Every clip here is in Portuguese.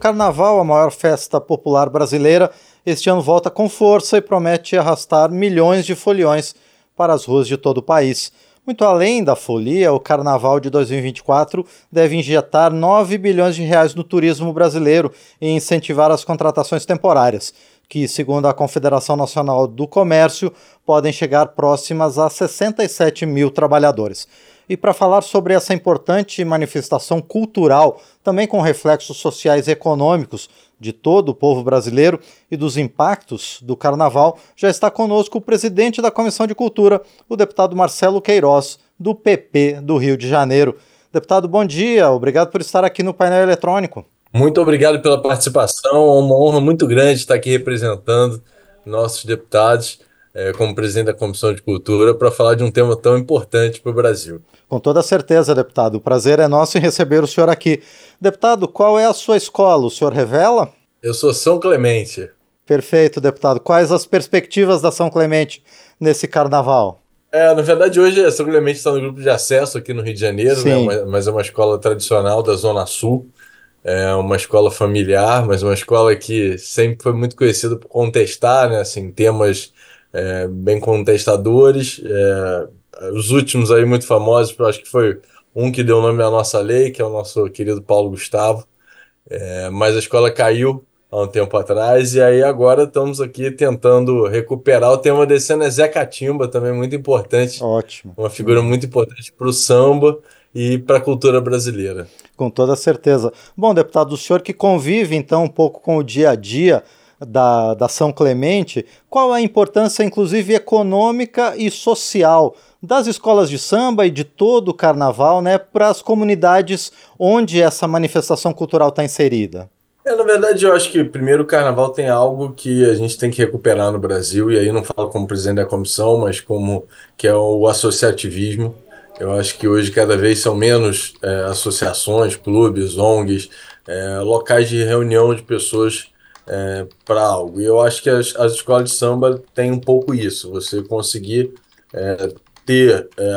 Carnaval, a maior festa popular brasileira, este ano volta com força e promete arrastar milhões de foliões para as ruas de todo o país. Muito além da folia, o Carnaval de 2024 deve injetar 9 bilhões de reais no turismo brasileiro e incentivar as contratações temporárias, que, segundo a Confederação Nacional do Comércio, podem chegar próximas a 67 mil trabalhadores. E para falar sobre essa importante manifestação cultural, também com reflexos sociais e econômicos de todo o povo brasileiro e dos impactos do carnaval, já está conosco o presidente da Comissão de Cultura, o deputado Marcelo Queiroz, do PP do Rio de Janeiro. Deputado, bom dia, obrigado por estar aqui no painel eletrônico. Muito obrigado pela participação, é uma honra muito grande estar aqui representando nossos deputados é, como presidente da Comissão de Cultura para falar de um tema tão importante para o Brasil. Com toda certeza, deputado. O prazer é nosso em receber o senhor aqui. Deputado, qual é a sua escola? O senhor revela? Eu sou São Clemente. Perfeito, deputado. Quais as perspectivas da São Clemente nesse carnaval? É, na verdade, hoje a São Clemente está no grupo de acesso aqui no Rio de Janeiro, né? mas é uma escola tradicional da Zona Sul. É uma escola familiar, mas uma escola que sempre foi muito conhecida por contestar, né, assim, temas é, bem contestadores. É, os últimos aí muito famosos, acho que foi um que deu nome à nossa lei, que é o nosso querido Paulo Gustavo. É, mas a escola caiu há um tempo atrás, e aí agora estamos aqui tentando recuperar. O tema desse ano é Zé Catimba, também muito importante. Ótimo. Uma figura muito importante para o samba e para a cultura brasileira. Com toda certeza. Bom, deputado, o senhor que convive então um pouco com o dia a dia da, da São Clemente, qual a importância, inclusive, econômica e social das escolas de samba e de todo o carnaval né, para as comunidades onde essa manifestação cultural está inserida? É, na verdade, eu acho que primeiro o carnaval tem algo que a gente tem que recuperar no Brasil, e aí não falo como presidente da comissão, mas como que é o associativismo. Eu acho que hoje cada vez são menos é, associações, clubes, ONGs, é, locais de reunião de pessoas é, para algo. E eu acho que as, as escolas de samba têm um pouco isso, você conseguir é, ter é,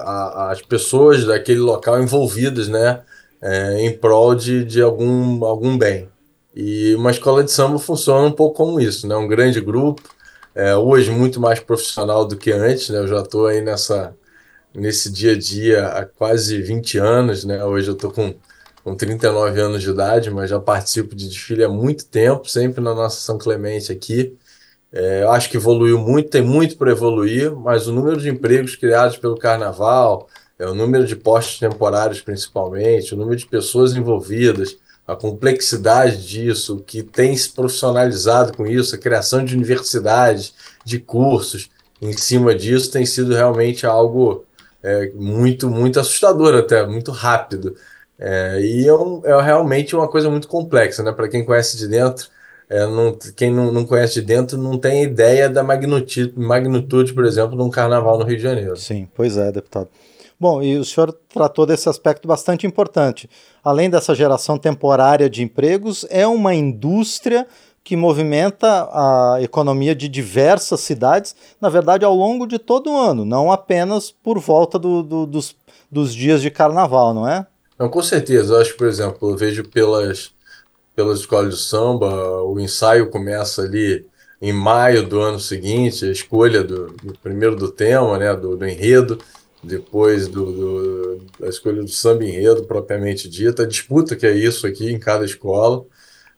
a, as pessoas daquele local envolvidas né, é, em prol de, de algum, algum bem. E uma escola de samba funciona um pouco como isso, né? um grande grupo, é, hoje muito mais profissional do que antes, né? eu já estou aí nessa, nesse dia a dia há quase 20 anos, né? hoje eu estou com com 39 anos de idade, mas já participo de desfile há muito tempo, sempre na nossa São Clemente aqui. É, eu acho que evoluiu muito, tem muito para evoluir, mas o número de empregos criados pelo carnaval, é, o número de postos temporários principalmente, o número de pessoas envolvidas, a complexidade disso, que tem se profissionalizado com isso, a criação de universidades, de cursos em cima disso, tem sido realmente algo é, muito, muito assustador até, muito rápido. É, e é, um, é, realmente uma coisa muito complexa, né? Para quem conhece de dentro, é, não, quem não, não, conhece de dentro não tem ideia da magnitude, magnitude, por exemplo, de um carnaval no Rio de Janeiro. Sim, pois é, deputado. Bom, e o senhor tratou desse aspecto bastante importante. Além dessa geração temporária de empregos, é uma indústria que movimenta a economia de diversas cidades, na verdade, ao longo de todo o ano, não apenas por volta do, do, dos, dos dias de carnaval, não é? Não, com certeza. Eu acho, por exemplo, eu vejo pelas, pelas escolas de samba, o ensaio começa ali em maio do ano seguinte, a escolha do, do primeiro do tema, né, do, do enredo, depois do, do, a escolha do samba enredo propriamente dita, a disputa que é isso aqui em cada escola.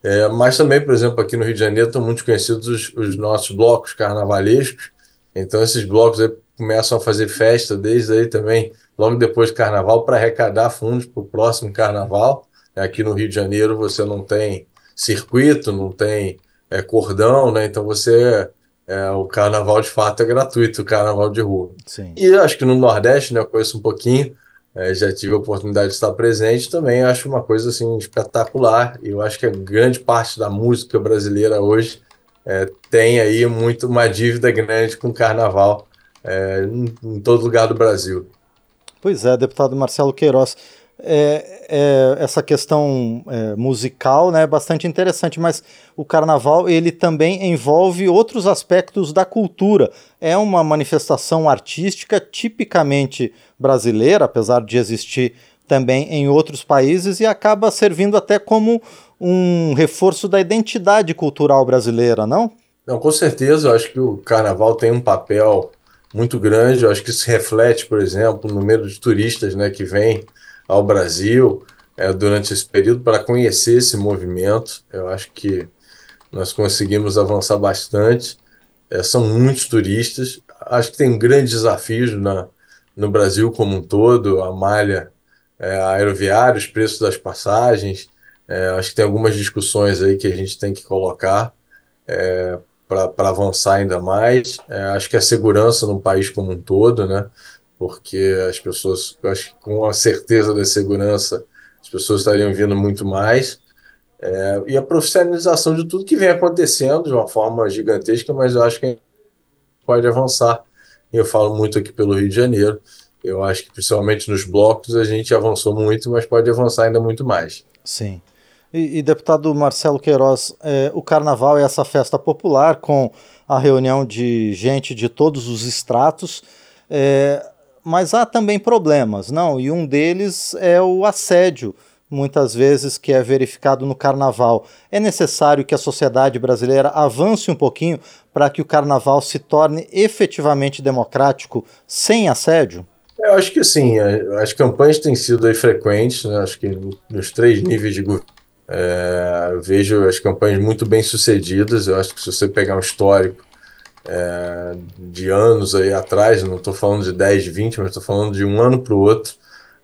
É, mas também, por exemplo, aqui no Rio de Janeiro estão muito conhecidos os, os nossos blocos carnavalescos, então esses blocos começam a fazer festa desde aí também logo depois do carnaval, para arrecadar fundos para o próximo carnaval. Aqui no Rio de Janeiro você não tem circuito, não tem é, cordão, né? Então você é, o carnaval de fato é gratuito, o carnaval de rua. Sim. E acho que no Nordeste, né, eu conheço um pouquinho, é, já tive a oportunidade de estar presente também, acho uma coisa assim espetacular. E eu acho que a grande parte da música brasileira hoje é, tem aí muito uma dívida grande com o carnaval é, em, em todo lugar do Brasil. Pois é, deputado Marcelo Queiroz. É, é, essa questão é, musical né, é bastante interessante, mas o carnaval ele também envolve outros aspectos da cultura. É uma manifestação artística tipicamente brasileira, apesar de existir também em outros países, e acaba servindo até como um reforço da identidade cultural brasileira, não? Não, com certeza. Eu acho que o carnaval tem um papel muito grande. Eu acho que isso reflete, por exemplo, no número de turistas né, que vêm ao Brasil é, durante esse período para conhecer esse movimento. Eu acho que nós conseguimos avançar bastante. É, são muitos turistas. Acho que tem grandes desafios na, no Brasil como um todo, a malha é, aeroviária, os preços das passagens. É, acho que tem algumas discussões aí que a gente tem que colocar é, para avançar ainda mais. É, acho que a segurança no país como um todo, né? Porque as pessoas, acho que com a certeza da segurança, as pessoas estariam vindo muito mais. É, e a profissionalização de tudo que vem acontecendo de uma forma gigantesca, mas eu acho que pode avançar. Eu falo muito aqui pelo Rio de Janeiro. Eu acho que principalmente nos blocos a gente avançou muito, mas pode avançar ainda muito mais. Sim. E, e deputado Marcelo Queiroz, é, o carnaval é essa festa popular com a reunião de gente de todos os estratos, é, mas há também problemas, não? E um deles é o assédio, muitas vezes que é verificado no carnaval. É necessário que a sociedade brasileira avance um pouquinho para que o carnaval se torne efetivamente democrático sem assédio? Eu acho que sim, as campanhas têm sido frequentes, né? acho que nos três níveis de governo é, vejo as campanhas muito bem sucedidas. Eu acho que se você pegar um histórico é, de anos aí atrás, não estou falando de 10, 20, mas estou falando de um ano para o outro,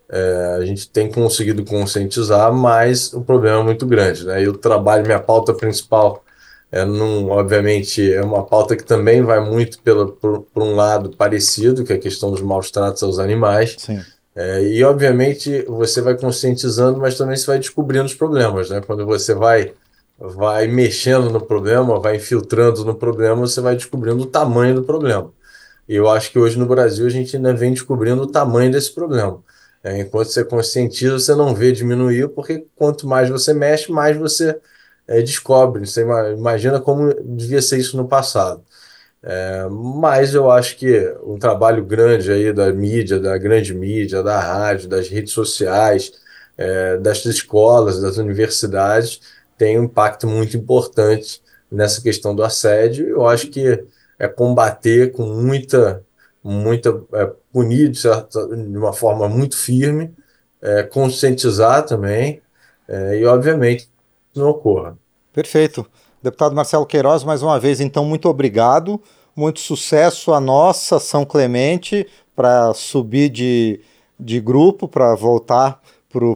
é, a gente tem conseguido conscientizar, mas o problema é muito grande. Né? O trabalho, minha pauta principal, é num, obviamente, é uma pauta que também vai muito pela, por, por um lado parecido, que é a questão dos maus tratos aos animais. Sim. É, e, obviamente, você vai conscientizando, mas também você vai descobrindo os problemas, né? Quando você vai, vai mexendo no problema, vai infiltrando no problema, você vai descobrindo o tamanho do problema. E eu acho que hoje no Brasil a gente ainda vem descobrindo o tamanho desse problema. É, enquanto você conscientiza, você não vê diminuir, porque quanto mais você mexe, mais você é, descobre. Você imagina como devia ser isso no passado. É, mas eu acho que um trabalho grande aí da mídia, da grande mídia, da rádio, das redes sociais, é, das escolas, das universidades, tem um impacto muito importante nessa questão do assédio. Eu acho que é combater com muita, muita é, punir de, certa, de uma forma muito firme, é, conscientizar também é, e, obviamente, não ocorra. Perfeito. Deputado Marcelo Queiroz, mais uma vez, então, muito obrigado. Muito sucesso a nossa São Clemente para subir de, de grupo, para voltar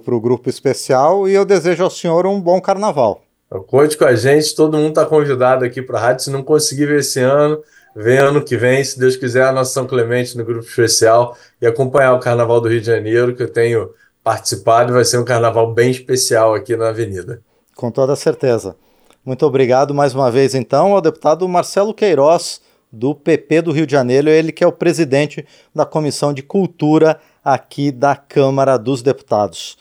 para o grupo especial. E eu desejo ao senhor um bom carnaval. Conte com a gente, todo mundo está convidado aqui para a rádio. Se não conseguir ver esse ano, vem ano que vem, se Deus quiser, a nossa São Clemente no grupo especial e acompanhar o Carnaval do Rio de Janeiro, que eu tenho participado. Vai ser um carnaval bem especial aqui na Avenida. Com toda certeza. Muito obrigado mais uma vez, então, ao deputado Marcelo Queiroz, do PP do Rio de Janeiro, ele que é o presidente da Comissão de Cultura aqui da Câmara dos Deputados.